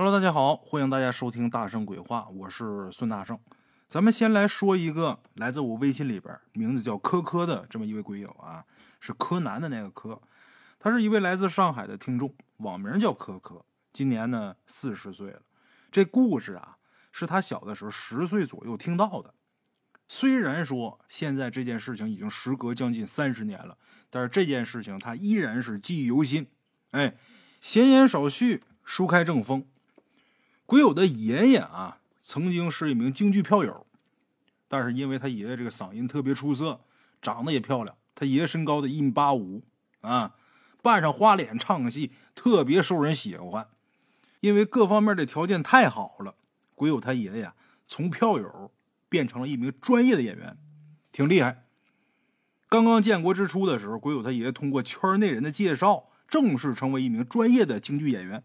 Hello，大家好，欢迎大家收听大圣鬼话，我是孙大圣。咱们先来说一个来自我微信里边，名字叫柯柯的这么一位鬼友啊，是柯南的那个柯，他是一位来自上海的听众，网名叫柯柯，今年呢四十岁了。这故事啊，是他小的时候十岁左右听到的。虽然说现在这件事情已经时隔将近三十年了，但是这件事情他依然是记忆犹新。哎，闲言少叙，书开正风。鬼友的爷爷啊，曾经是一名京剧票友，但是因为他爷爷这个嗓音特别出色，长得也漂亮，他爷爷身高的一米八五啊，扮上花脸唱戏特别受人喜欢。因为各方面的条件太好了，鬼友他爷爷从票友变成了一名专业的演员，挺厉害。刚刚建国之初的时候，鬼友他爷爷通过圈内人的介绍，正式成为一名专业的京剧演员。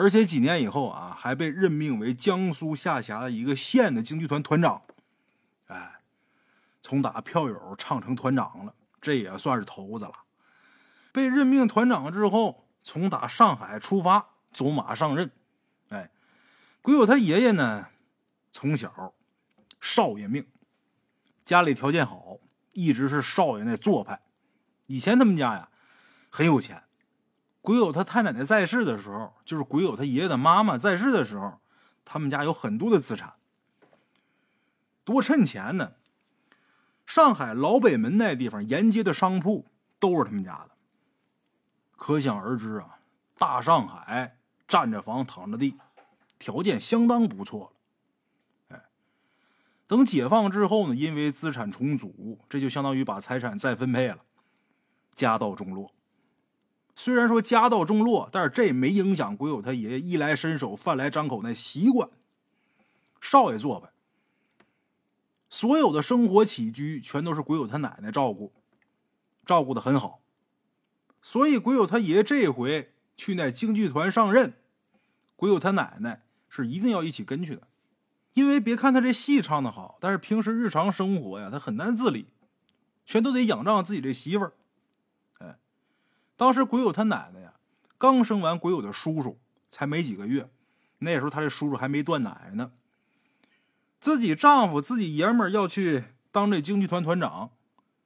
而且几年以后啊，还被任命为江苏下辖的一个县的京剧团团长。哎，从打票友唱成团长了，这也算是头子了。被任命团长之后，从打上海出发，走马上任。哎，鬼友他爷爷呢，从小少爷命，家里条件好，一直是少爷那做派。以前他们家呀，很有钱。鬼友他太奶奶在世的时候，就是鬼友他爷爷的妈妈在世的时候，他们家有很多的资产，多趁钱呢。上海老北门那地方沿街的商铺都是他们家的，可想而知啊，大上海占着房躺着地，条件相当不错了。哎，等解放之后呢，因为资产重组，这就相当于把财产再分配了，家道中落。虽然说家道中落，但是这也没影响鬼友他爷爷衣来伸手、饭来张口那习惯。少爷做呗，所有的生活起居全都是鬼友他奶奶照顾，照顾的很好。所以鬼友他爷爷这回去那京剧团上任，鬼友他奶奶是一定要一起跟去的。因为别看他这戏唱的好，但是平时日常生活呀，他很难自理，全都得仰仗自己这媳妇儿。当时鬼友他奶奶呀，刚生完鬼友的叔叔，才没几个月。那时候他这叔叔还没断奶呢。自己丈夫自己爷们儿要去当这京剧团团长，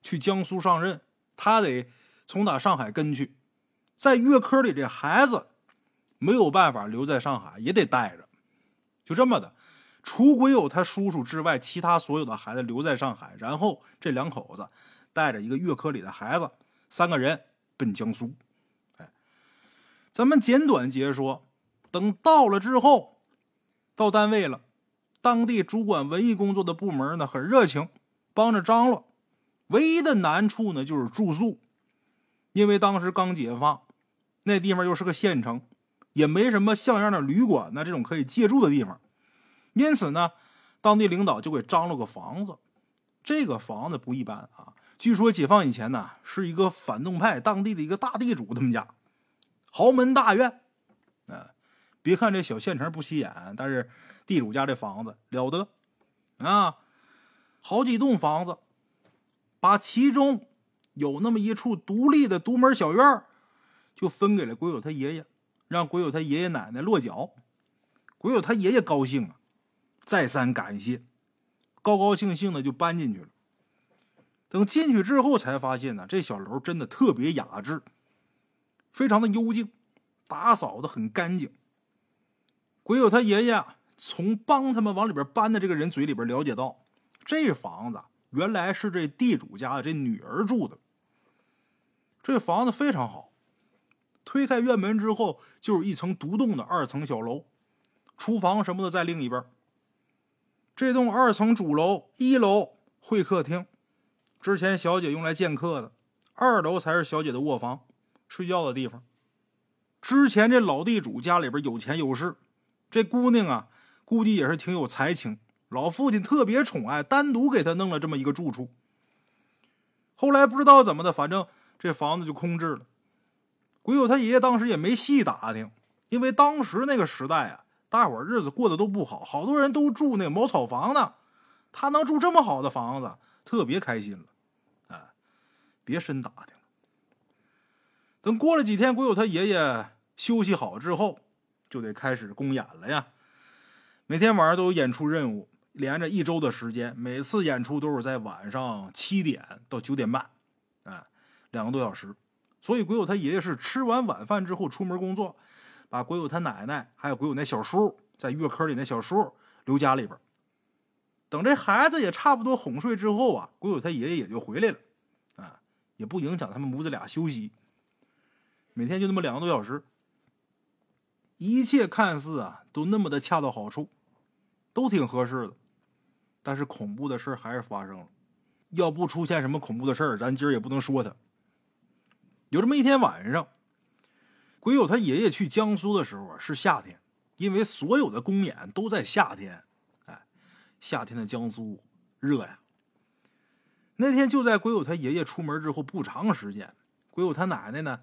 去江苏上任，他得从打上海跟去。在月科里，这孩子没有办法留在上海，也得带着。就这么的，除鬼友他叔叔之外，其他所有的孩子留在上海，然后这两口子带着一个月科里的孩子，三个人。奔江苏，哎，咱们简短截说。等到了之后，到单位了，当地主管文艺工作的部门呢很热情，帮着张罗。唯一的难处呢就是住宿，因为当时刚解放，那地方又是个县城，也没什么像样的旅馆呢这种可以借住的地方。因此呢，当地领导就给张罗个房子。这个房子不一般啊。据说解放以前呢，是一个反动派当地的一个大地主他们家，豪门大院。啊，别看这小县城不起眼，但是地主家这房子了得啊，好几栋房子，把其中有那么一处独立的独门小院就分给了鬼友他爷爷，让鬼友他爷爷奶奶落脚。鬼友他爷爷高兴啊，再三感谢，高高兴兴的就搬进去了。等进去之后，才发现呢，这小楼真的特别雅致，非常的幽静，打扫的很干净。鬼友他爷爷从帮他们往里边搬的这个人嘴里边了解到，这房子原来是这地主家的这女儿住的。这房子非常好，推开院门之后就是一层独栋的二层小楼，厨房什么的在另一边。这栋二层主楼，一楼会客厅。之前小姐用来见客的，二楼才是小姐的卧房、睡觉的地方。之前这老地主家里边有钱有势，这姑娘啊，估计也是挺有才情。老父亲特别宠爱，单独给她弄了这么一个住处。后来不知道怎么的，反正这房子就空置了。鬼友他爷爷当时也没细打听，因为当时那个时代啊，大伙日子过得都不好，好多人都住那茅草房呢。他能住这么好的房子，特别开心了。别深打听了。等过了几天，鬼友他爷爷休息好之后，就得开始公演了呀。每天晚上都有演出任务，连着一周的时间，每次演出都是在晚上七点到九点半，哎，两个多小时。所以鬼友他爷爷是吃完晚饭之后出门工作，把鬼友他奶奶还有鬼友那小叔在月坑里那小叔留家里边。等这孩子也差不多哄睡之后啊，鬼友他爷爷也就回来了，也不影响他们母子俩休息。每天就那么两个多小时，一切看似啊都那么的恰到好处，都挺合适的。但是恐怖的事还是发生了。要不出现什么恐怖的事儿，咱今儿也不能说他。有这么一天晚上，鬼友他爷爷去江苏的时候啊，是夏天，因为所有的公演都在夏天。哎，夏天的江苏热呀。那天就在鬼友他爷爷出门之后不长时间，鬼友他奶奶呢，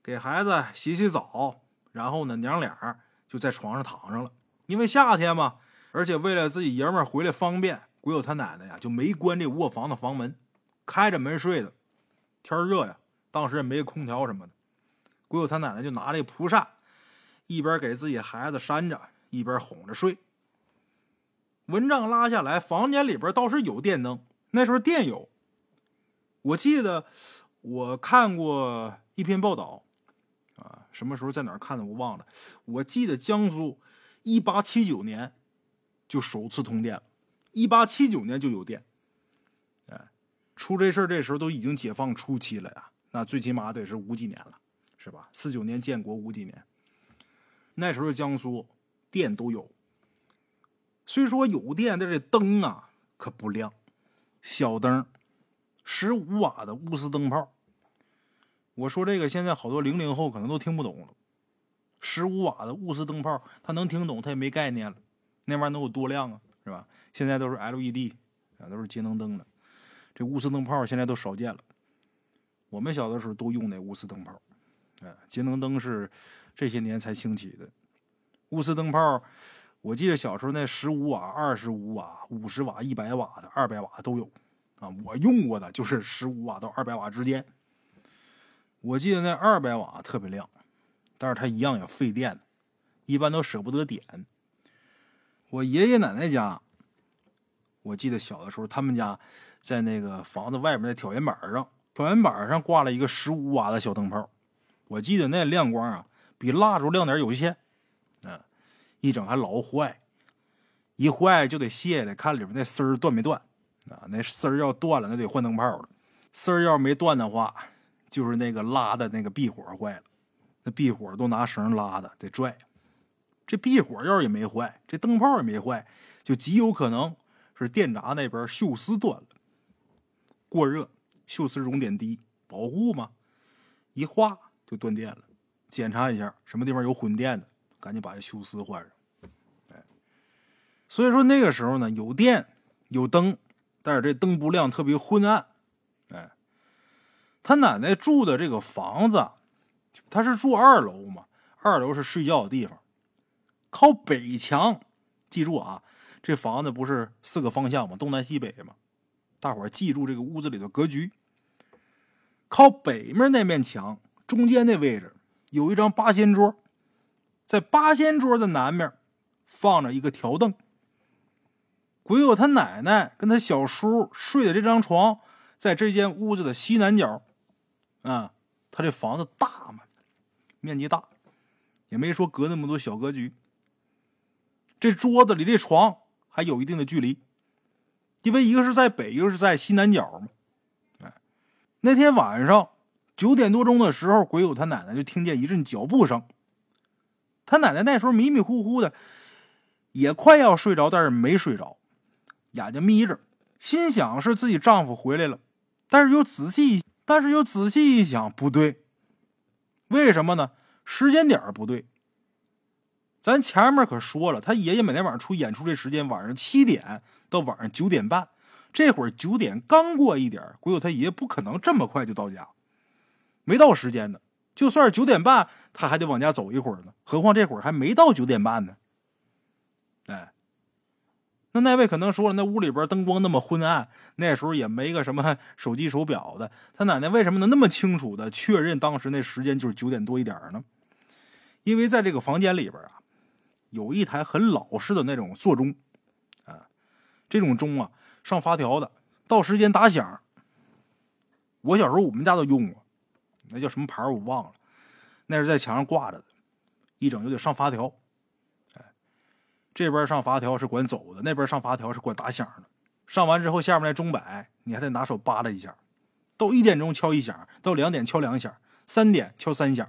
给孩子洗洗澡，然后呢，娘俩就在床上躺上了。因为夏天嘛，而且为了自己爷们回来方便，鬼友他奶奶呀就没关这卧房的房门，开着门睡的。天热呀。当时也没空调什么的，鬼友他奶奶就拿这蒲扇，一边给自己孩子扇着，一边哄着睡。蚊帐拉下来，房间里边倒是有电灯，那时候电有。我记得我看过一篇报道，啊，什么时候在哪儿看的我忘了。我记得江苏一八七九年就首次通电了，一八七九年就有电。哎，出这事儿这时候都已经解放初期了呀。那最起码得是五几年了，是吧？四九年建国，五几年。那时候江苏电都有，虽说有电，但这灯啊可不亮，小灯，十五瓦的钨丝灯泡。我说这个，现在好多零零后可能都听不懂了。十五瓦的钨丝灯泡，他能听懂，他也没概念了。那玩意能有多亮啊？是吧？现在都是 LED 啊，都是节能灯了。这钨丝灯泡现在都少见了。我们小的时候都用那钨丝灯泡，哎，节能灯是这些年才兴起的。钨丝灯泡，我记得小时候那十五瓦、二十五瓦、五十瓦、一百瓦的、二百瓦都有，啊，我用过的就是十五瓦到二百瓦之间。我记得那二百瓦特别亮，但是它一样也费电，一般都舍不得点。我爷爷奶奶家，我记得小的时候，他们家在那个房子外面的挑檐板上。挑檐板上挂了一个十五瓦的小灯泡，我记得那亮光啊，比蜡烛亮点有限。嗯，一整还老坏，一坏就得卸下来看里边那丝儿断没断。啊，那丝儿要断了，那得换灯泡了。丝儿要没断的话，就是那个拉的那个壁火坏了。那壁火都拿绳拉的，得拽。这壁火要也没坏，这灯泡也没坏，就极有可能是电闸那边锈丝断了，过热。锈丝熔点低，保护嘛，一化就断电了。检查一下什么地方有混电的，赶紧把这锈丝换上。哎，所以说那个时候呢，有电有灯，但是这灯不亮，特别昏暗。哎，他奶奶住的这个房子，他是住二楼嘛，二楼是睡觉的地方，靠北墙。记住啊，这房子不是四个方向吗？东南西北嘛。大伙儿记住这个屋子里的格局。靠北面那面墙中间那位置有一张八仙桌，在八仙桌的南面放着一个条凳。鬼友他奶奶跟他小叔睡的这张床，在这间屋子的西南角。啊，他这房子大嘛，面积大，也没说隔那么多小格局。这桌子离这床还有一定的距离。因为一个是在北，一个是在西南角嘛。哎，那天晚上九点多钟的时候，鬼友他奶奶就听见一阵脚步声。他奶奶那时候迷迷糊糊的，也快要睡着，但是没睡着，眼睛眯着，心想是自己丈夫回来了。但是又仔细，但是又仔细一想，不对，为什么呢？时间点不对。咱前面可说了，他爷爷每天晚上出演出这时间，晚上七点到晚上九点半，这会儿九点刚过一点，鬼友他爷爷不可能这么快就到家，没到时间呢。就算是九点半，他还得往家走一会儿呢。何况这会儿还没到九点半呢。那那位可能说了，那屋里边灯光那么昏暗，那时候也没个什么手机手表的，他奶奶为什么能那么清楚的确认当时那时间就是九点多一点呢？因为在这个房间里边啊。有一台很老式的那种座钟，啊，这种钟啊上发条的，到时间打响。我小时候我们家都用过，那叫什么牌我忘了，那是在墙上挂着的，一整就得上发条。这边上发条是管走的，那边上发条是管打响的。上完之后，下面那钟摆你还得拿手扒拉一下。到一点钟敲一响，到两点敲两响，三点敲三响，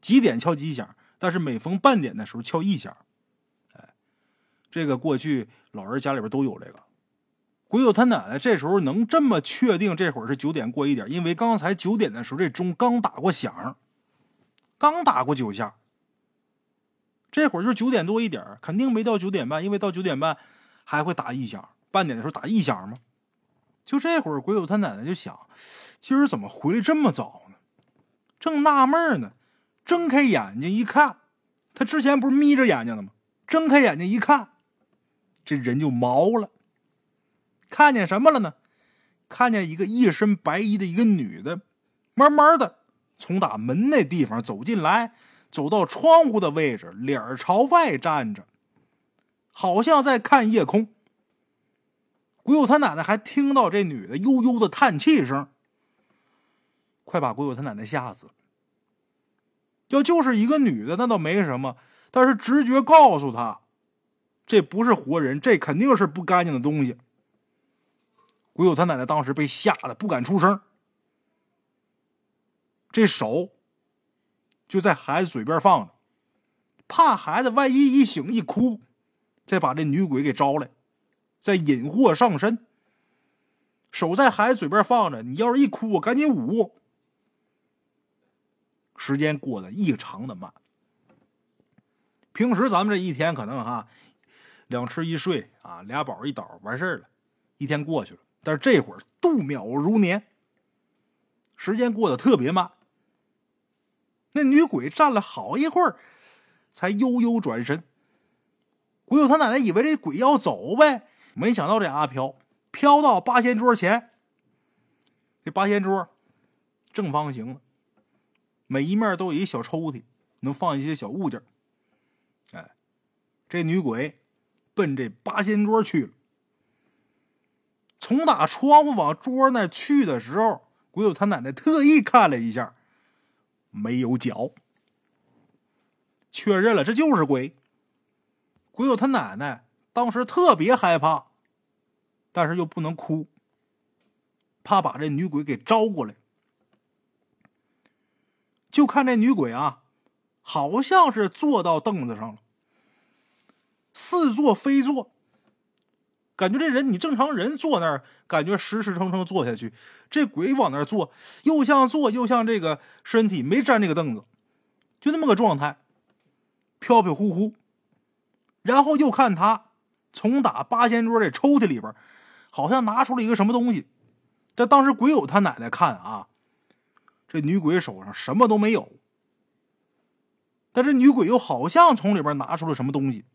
几点敲几响。但是每逢半点的时候敲一响。哎，这个过去老人家里边都有这个。鬼友他奶奶这时候能这么确定这会儿是九点过一点，因为刚才九点的时候这钟刚打过响，刚打过九下。这会儿就九点多一点，肯定没到九点半，因为到九点半还会打一响。半点的时候打一响吗？就这会儿，鬼友他奶奶就想：今儿怎么回来这么早呢？正纳闷呢，睁开眼睛一看，他之前不是眯着眼睛的吗？睁开眼睛一看，这人就毛了。看见什么了呢？看见一个一身白衣的一个女的，慢慢的从打门那地方走进来，走到窗户的位置，脸朝外站着，好像在看夜空。鬼友他奶奶还听到这女的悠悠的叹气声，快把鬼友他奶奶吓死了。要就是一个女的，那倒没什么，但是直觉告诉他，这不是活人，这肯定是不干净的东西。鬼友他奶奶当时被吓得不敢出声，这手就在孩子嘴边放着，怕孩子万一一醒一哭，再把这女鬼给招来。再引祸上身，手在孩子嘴边放着，你要是一哭，我赶紧捂。时间过得异常的慢。平时咱们这一天可能哈，两吃一睡啊，俩饱一倒完事儿了，一天过去了。但是这会儿度秒如年，时间过得特别慢。那女鬼站了好一会儿，才悠悠转身。鬼友他奶奶以为这鬼要走呗。没想到这阿飘飘到八仙桌前，这八仙桌正方形的，每一面都有一小抽屉，能放一些小物件。哎，这女鬼奔这八仙桌去了。从打窗户往桌那去的时候，鬼友他奶奶特意看了一下，没有脚，确认了这就是鬼。鬼友他奶奶。当时特别害怕，但是又不能哭，怕把这女鬼给招过来。就看这女鬼啊，好像是坐到凳子上了，似坐非坐。感觉这人，你正常人坐那儿，感觉实实诚诚坐下去，这鬼往那儿坐，又像坐，又像这个身体没沾这个凳子，就那么个状态，飘飘忽忽。然后又看他。从打八仙桌这抽屉里边，好像拿出了一个什么东西。但当时鬼友他奶奶看啊，这女鬼手上什么都没有。但这女鬼又好像从里边拿出了什么东西。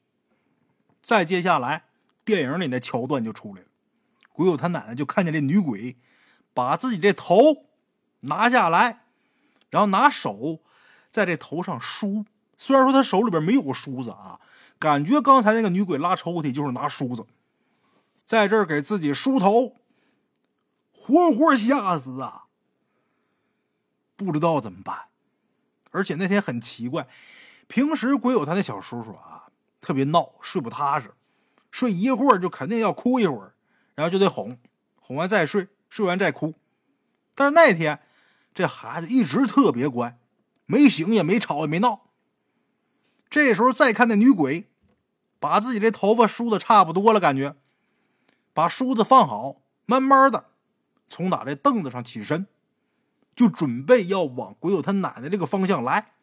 再接下来，电影里那桥段就出来了，鬼友他奶奶就看见这女鬼把自己这头拿下来，然后拿手在这头上梳。虽然说他手里边没有梳子啊。感觉刚才那个女鬼拉抽屉就是拿梳子，在这儿给自己梳头，活活吓死啊！不知道怎么办。而且那天很奇怪，平时鬼友他那小叔叔啊，特别闹，睡不踏实，睡一会儿就肯定要哭一会儿，然后就得哄，哄完再睡，睡完再哭。但是那天这孩子一直特别乖，没醒也没吵也没闹。这时候再看那女鬼。把自己这头发梳的差不多了，感觉把梳子放好，慢慢的从打这凳子上起身，就准备要往鬼友他奶奶这个方向来。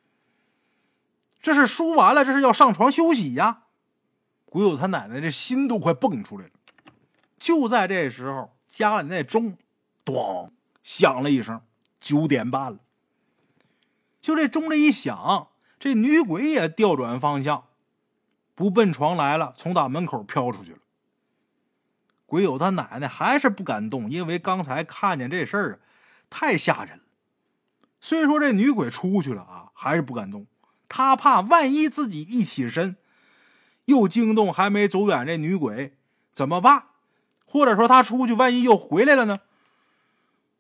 这是梳完了，这是要上床休息呀。鬼友他奶奶这心都快蹦出来了。就在这时候，家里那钟咚响了一声，九点半了。就这钟这一响，这女鬼也调转方向。不奔床来了，从打门口飘出去了。鬼友他奶奶还是不敢动，因为刚才看见这事儿啊，太吓人了。虽说这女鬼出去了啊，还是不敢动。她怕万一自己一起身，又惊动还没走远这女鬼，怎么办？或者说他出去，万一又回来了呢？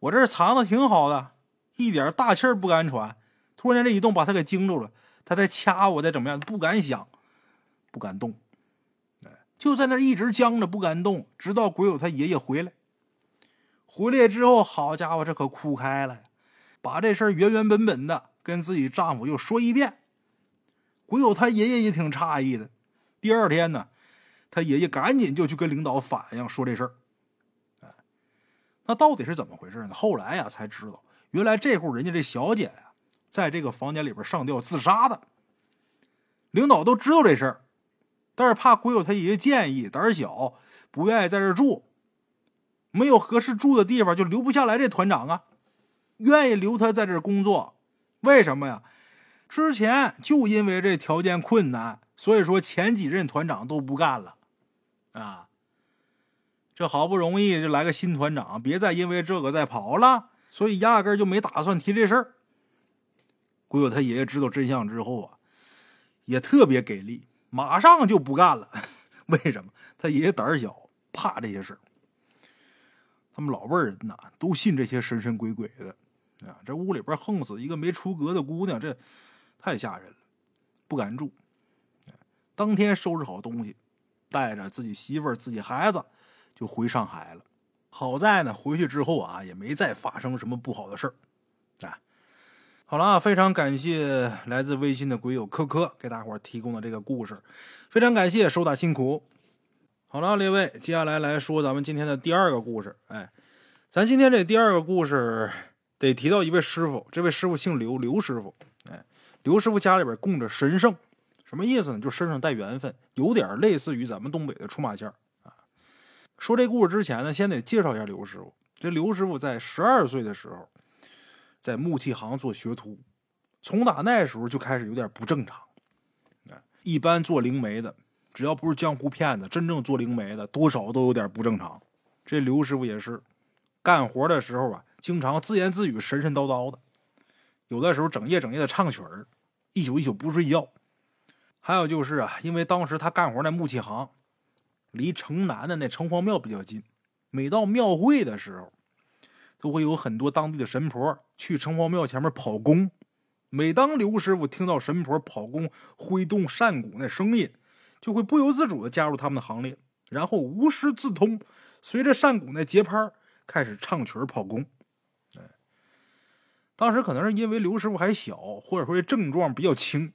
我这藏的挺好的，一点大气儿不敢喘。突然间这一动，把他给惊住了。他在掐我，再怎么样，不敢想，不敢动。就在那一直僵着，不敢动，直到鬼友他爷爷回来。回来之后，好家伙，这可哭开了，把这事儿原原本本的跟自己丈夫又说一遍。鬼友他爷爷也挺诧异的。第二天呢，他爷爷赶紧就去跟领导反映说这事儿。哎，那到底是怎么回事呢？后来呀才知道，原来这户人家这小姐呀，在这个房间里边上吊自杀的。领导都知道这事儿。但是怕鬼友他爷爷建议胆小，不愿意在这住，没有合适住的地方就留不下来。这团长啊，愿意留他在这工作，为什么呀？之前就因为这条件困难，所以说前几任团长都不干了，啊，这好不容易就来个新团长，别再因为这个再跑了，所以压根就没打算提这事儿。鬼友他爷爷知道真相之后啊，也特别给力。马上就不干了，为什么？他爷爷胆小，怕这些事儿。他们老辈人呐，都信这些神神鬼鬼的啊。这屋里边横死一个没出阁的姑娘，这太吓人了，不敢住。当天收拾好东西，带着自己媳妇儿、自己孩子就回上海了。好在呢，回去之后啊，也没再发生什么不好的事儿。好了啊，非常感谢来自微信的鬼友科科给大伙提供的这个故事，非常感谢，手打辛苦。好了，列位，接下来来说咱们今天的第二个故事。哎，咱今天这第二个故事得提到一位师傅，这位师傅姓刘，刘师傅。哎，刘师傅家里边供着神圣，什么意思呢？就身上带缘分，有点类似于咱们东北的出马仙啊。说这故事之前呢，先得介绍一下刘师傅。这刘师傅在十二岁的时候。在木器行做学徒，从打那时候就开始有点不正常。一般做灵媒的，只要不是江湖骗子，真正做灵媒的，多少都有点不正常。这刘师傅也是，干活的时候啊，经常自言自语、神神叨叨的，有的时候整夜整夜的唱曲儿，一宿一宿不睡觉。还有就是啊，因为当时他干活那木器行离城南的那城隍庙比较近，每到庙会的时候。都会有很多当地的神婆去城隍庙前面跑功。每当刘师傅听到神婆跑功挥动扇鼓那声音，就会不由自主的加入他们的行列，然后无师自通，随着扇鼓那节拍开始唱曲跑功。哎，当时可能是因为刘师傅还小，或者说症状比较轻，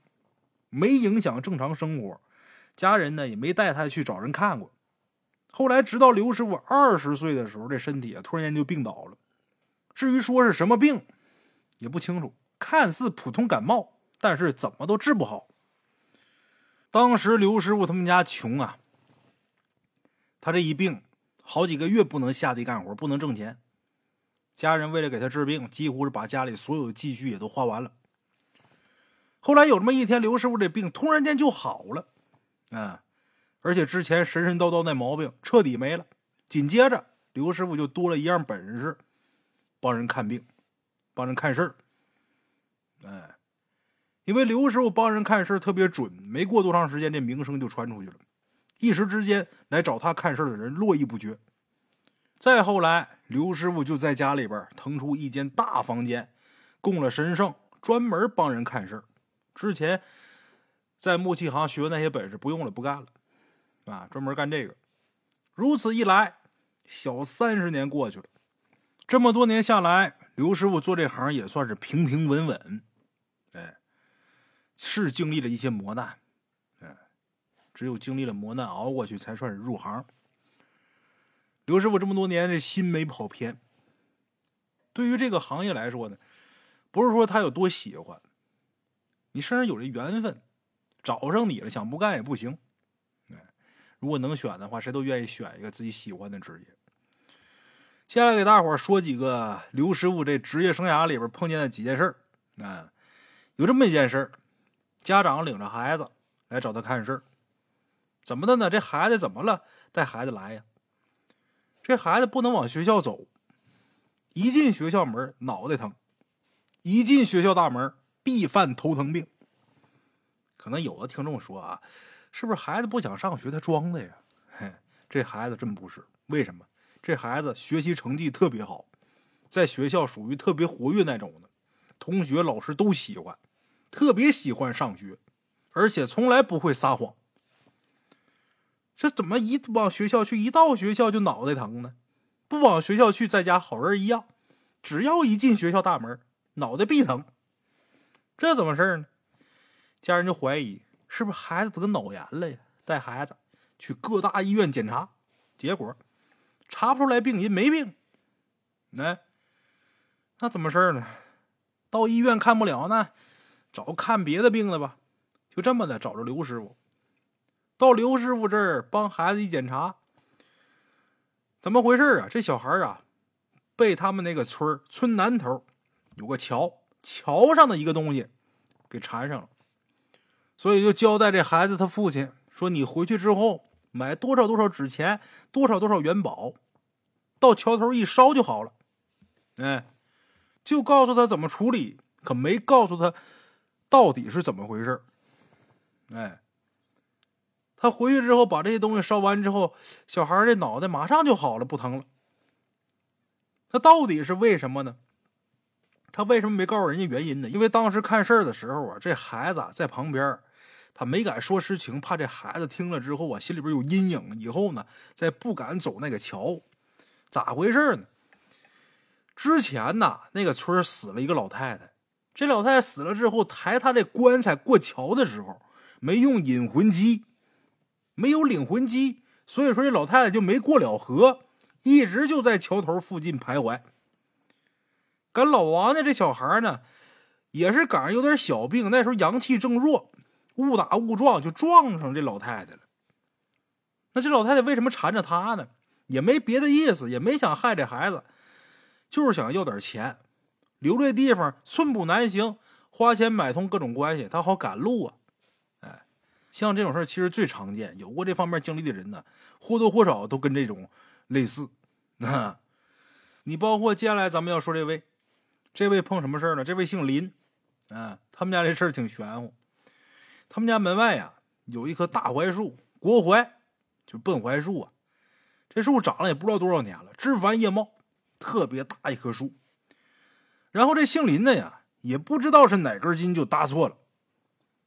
没影响正常生活，家人呢也没带他去找人看过。后来直到刘师傅二十岁的时候，这身体啊突然间就病倒了。至于说是什么病，也不清楚。看似普通感冒，但是怎么都治不好。当时刘师傅他们家穷啊，他这一病，好几个月不能下地干活，不能挣钱。家人为了给他治病，几乎是把家里所有的积蓄也都花完了。后来有这么一天，刘师傅这病突然间就好了，啊，而且之前神神叨叨那毛病彻底没了。紧接着，刘师傅就多了一样本事。帮人看病，帮人看事儿，哎，因为刘师傅帮人看事儿特别准，没过多长时间，这名声就传出去了，一时之间来找他看事儿的人络绎不绝。再后来，刘师傅就在家里边腾出一间大房间，供了神圣，专门帮人看事儿。之前在木器行学的那些本事不用了，不干了，啊，专门干这个。如此一来，小三十年过去了。这么多年下来，刘师傅做这行也算是平平稳稳，哎，是经历了一些磨难，哎，只有经历了磨难熬过去，才算是入行。刘师傅这么多年，这心没跑偏。对于这个行业来说呢，不是说他有多喜欢，你身上有这缘分，找上你了，想不干也不行。哎，如果能选的话，谁都愿意选一个自己喜欢的职业。接下来给大伙说几个刘师傅这职业生涯里边碰见的几件事儿啊，有这么一件事儿，家长领着孩子来找他看事儿，怎么的呢？这孩子怎么了？带孩子来呀？这孩子不能往学校走，一进学校门脑袋疼，一进学校大门必犯头疼病。可能有的听众说啊，是不是孩子不想上学，他装的呀？嘿，这孩子真不是。为什么？这孩子学习成绩特别好，在学校属于特别活跃那种的，同学老师都喜欢，特别喜欢上学，而且从来不会撒谎。这怎么一往学校去，一到学校就脑袋疼呢？不往学校去，在家好人一样。只要一进学校大门，脑袋必疼。这怎么事呢？家人就怀疑是不是孩子得脑炎了呀？带孩子去各大医院检查，结果查不出来病因，没病。那那怎么事呢？到医院看不了，那找看别的病的吧。就这么的找着刘师傅。到刘师傅这儿帮孩子一检查，怎么回事啊？这小孩啊，被他们那个村村南头有个桥，桥上的一个东西给缠上了，所以就交代这孩子他父亲说：“你回去之后买多少多少纸钱，多少多少元宝，到桥头一烧就好了。”哎，就告诉他怎么处理，可没告诉他到底是怎么回事哎。他回去之后把这些东西烧完之后，小孩的脑袋马上就好了，不疼了。那到底是为什么呢？他为什么没告诉人家原因呢？因为当时看事儿的时候啊，这孩子在旁边，他没敢说实情，怕这孩子听了之后啊，心里边有阴影，以后呢再不敢走那个桥。咋回事呢？之前呐，那个村死了一个老太太，这老太太死了之后，抬她这棺材过桥的时候，没用引魂机。没有领魂机，所以说这老太太就没过了河，一直就在桥头附近徘徊。跟老王家这小孩呢，也是赶上有点小病，那时候阳气正弱，误打误撞就撞上这老太太了。那这老太太为什么缠着他呢？也没别的意思，也没想害这孩子，就是想要点钱，留这地方寸步难行，花钱买通各种关系，他好赶路啊。哎像这种事儿其实最常见，有过这方面经历的人呢，或多或少都跟这种类似。啊，你包括接下来咱们要说这位，这位碰什么事儿呢？这位姓林，啊，他们家这事儿挺玄乎。他们家门外呀有一棵大槐树，国槐，就笨槐树啊。这树长了也不知道多少年了，枝繁叶茂，特别大一棵树。然后这姓林的呀，也不知道是哪根筋就搭错了。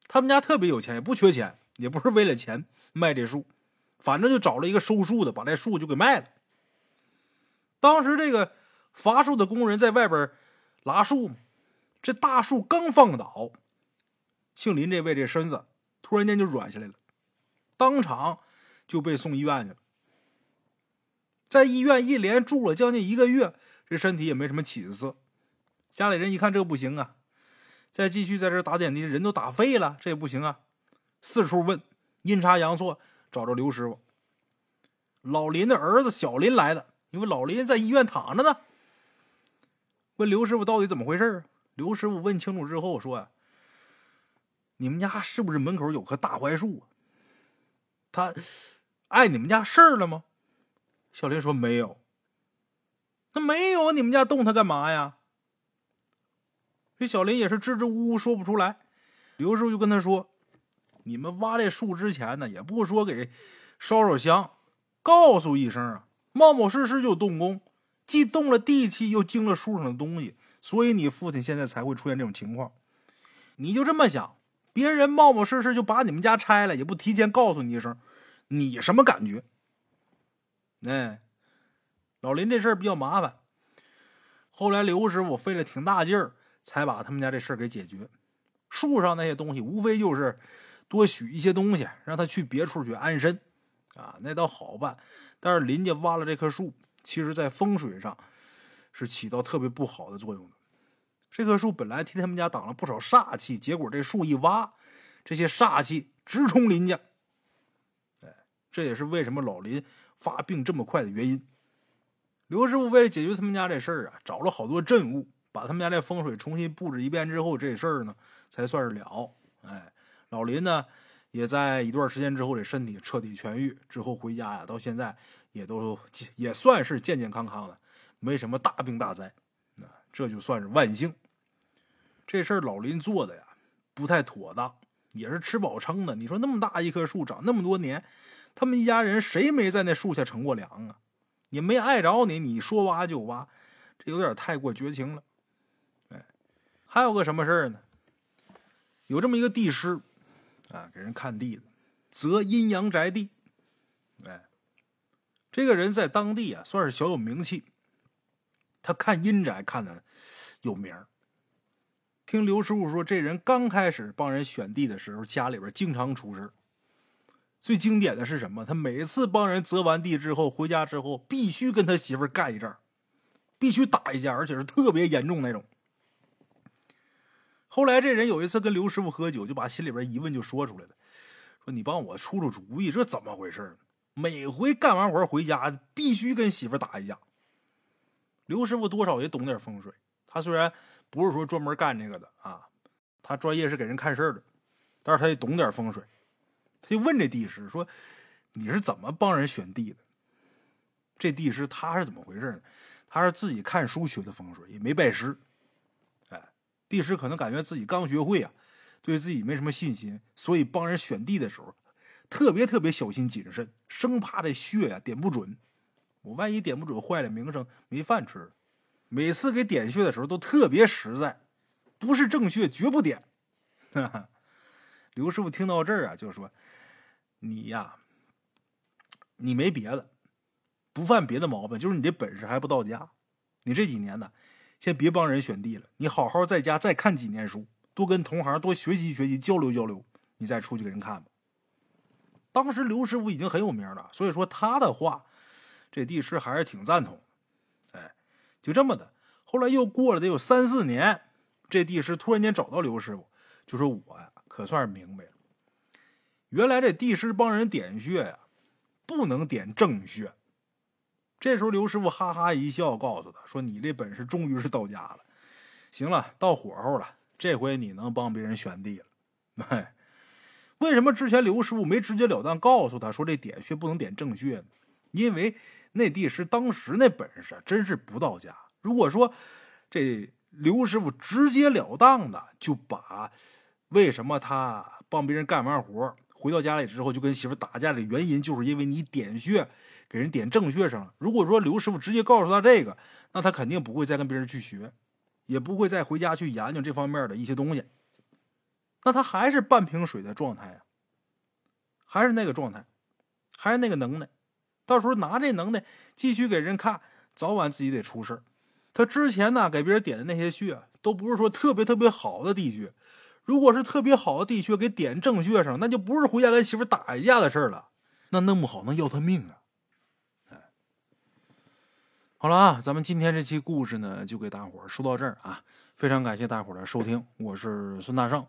他们家特别有钱，也不缺钱，也不是为了钱卖这树，反正就找了一个收树的，把这树就给卖了。当时这个伐树的工人在外边拉树，这大树刚放倒，姓林这位这身子突然间就软下来了，当场就被送医院去了。在医院一连住了将近一个月，这身体也没什么起色。家里人一看这不行啊。再继续在这打点滴，人都打废了，这也不行啊！四处问，阴差阳错找着刘师傅。老林的儿子小林来的，因为老林在医院躺着呢。问刘师傅到底怎么回事刘师傅问清楚之后说：“你们家是不是门口有棵大槐树？他碍你们家事儿了吗？”小林说：“没有。”那没有，你们家动他干嘛呀？这小林也是支支吾吾说不出来，刘师傅就跟他说：“你们挖这树之前呢，也不说给烧烧香，告诉一声啊，冒冒失失就动工，既动了地气，又惊了树上的东西，所以你父亲现在才会出现这种情况。你就这么想，别人冒冒失失就把你们家拆了，也不提前告诉你一声，你什么感觉？哎，老林这事儿比较麻烦，后来刘师傅费了挺大劲儿。”才把他们家这事儿给解决。树上那些东西，无非就是多许一些东西，让他去别处去安身，啊，那倒好办。但是林家挖了这棵树，其实在风水上是起到特别不好的作用的。这棵树本来替他们家挡了不少煞气，结果这树一挖，这些煞气直冲林家。哎，这也是为什么老林发病这么快的原因。刘师傅为了解决他们家这事儿啊，找了好多镇物。把他们家这风水重新布置一遍之后，这事儿呢才算是了。哎，老林呢也在一段时间之后，这身体彻底痊愈之后回家呀，到现在也都也算是健健康康的，没什么大病大灾。那这就算是万幸。这事儿老林做的呀不太妥当，也是吃饱撑的。你说那么大一棵树，长那么多年，他们一家人谁没在那树下乘过凉啊？也没碍着你，你说挖就挖，这有点太过绝情了。哎，还有个什么事儿呢？有这么一个地师啊，给人看地的，择阴阳宅地。哎，这个人在当地啊，算是小有名气。他看阴宅看的有名听刘师傅说，这人刚开始帮人选地的时候，家里边经常出事最经典的是什么？他每次帮人择完地之后，回家之后必须跟他媳妇干一仗，必须打一架，而且是特别严重那种。后来这人有一次跟刘师傅喝酒，就把心里边疑问就说出来了，说：“你帮我出出主意，这怎么回事？每回干完活回家必须跟媳妇打一架。”刘师傅多少也懂点风水，他虽然不是说专门干这个的啊，他专业是给人看事儿的，但是他也懂点风水。他就问这地师说：“你是怎么帮人选地的？”这地师他是怎么回事呢？他是自己看书学的风水，也没拜师。哎，地师可能感觉自己刚学会啊，对自己没什么信心，所以帮人选地的时候特别特别小心谨慎，生怕这穴呀点不准。我万一点不准，坏了名声，没饭吃。每次给点穴的时候都特别实在，不是正穴绝不点。刘师傅听到这儿啊，就说。你呀，你没别的，不犯别的毛病，就是你这本事还不到家。你这几年呢，先别帮人选地了，你好好在家再看几年书，多跟同行多学习学习，交流交流，你再出去给人看吧。当时刘师傅已经很有名了，所以说他的话，这地师还是挺赞同。哎，就这么的，后来又过了得有三四年，这地师突然间找到刘师傅，就说：“我呀，可算是明白了。”原来这地师帮人点穴呀，不能点正穴。这时候刘师傅哈哈一笑，告诉他说：“你这本事终于是到家了。行了，到火候了，这回你能帮别人选地了。”哎，为什么之前刘师傅没直截了当告诉他说这点穴不能点正穴呢？因为那地师当时那本事真是不到家。如果说这刘师傅直截了当的就把为什么他帮别人干完活。回到家里之后，就跟媳妇打架的原因，就是因为你点穴给人点正穴上了。如果说刘师傅直接告诉他这个，那他肯定不会再跟别人去学，也不会再回家去研究这方面的一些东西。那他还是半瓶水的状态啊，还是那个状态，还是那个能耐。到时候拿这能耐继续给人看，早晚自己得出事他之前呢给别人点的那些穴，都不是说特别特别好的地穴。如果是特别好的地穴给点正穴上，那就不是回家跟媳妇打一架的事了，那弄不好能要他命啊！好了啊，咱们今天这期故事呢，就给大伙儿说到这儿啊，非常感谢大伙儿的收听，我是孙大圣，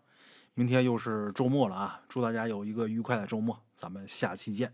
明天又是周末了啊，祝大家有一个愉快的周末，咱们下期见。